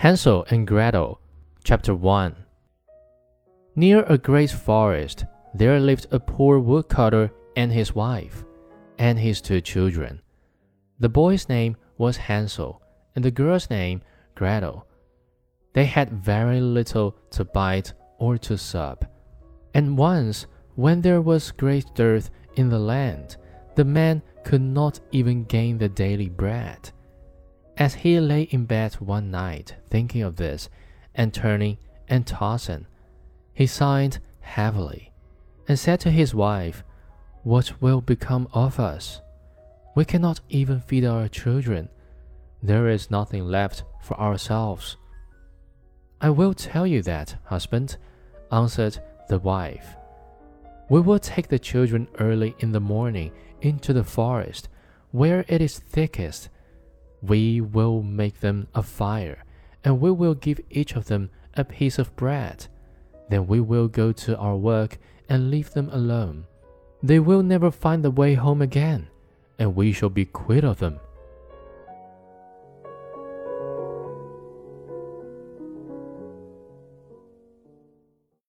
Hansel and Grethel, Chapter 1 Near a great forest, there lived a poor woodcutter and his wife, and his two children. The boy's name was Hansel, and the girl's name Grethel. They had very little to bite or to sup, and once, when there was great dearth in the land, the man could not even gain the daily bread. As he lay in bed one night thinking of this, and turning and tossing, he sighed heavily, and said to his wife, What will become of us? We cannot even feed our children. There is nothing left for ourselves. I will tell you that, husband, answered the wife. We will take the children early in the morning into the forest, where it is thickest we will make them a fire, and we will give each of them a piece of bread. Then we will go to our work and leave them alone. They will never find the way home again, and we shall be quit of them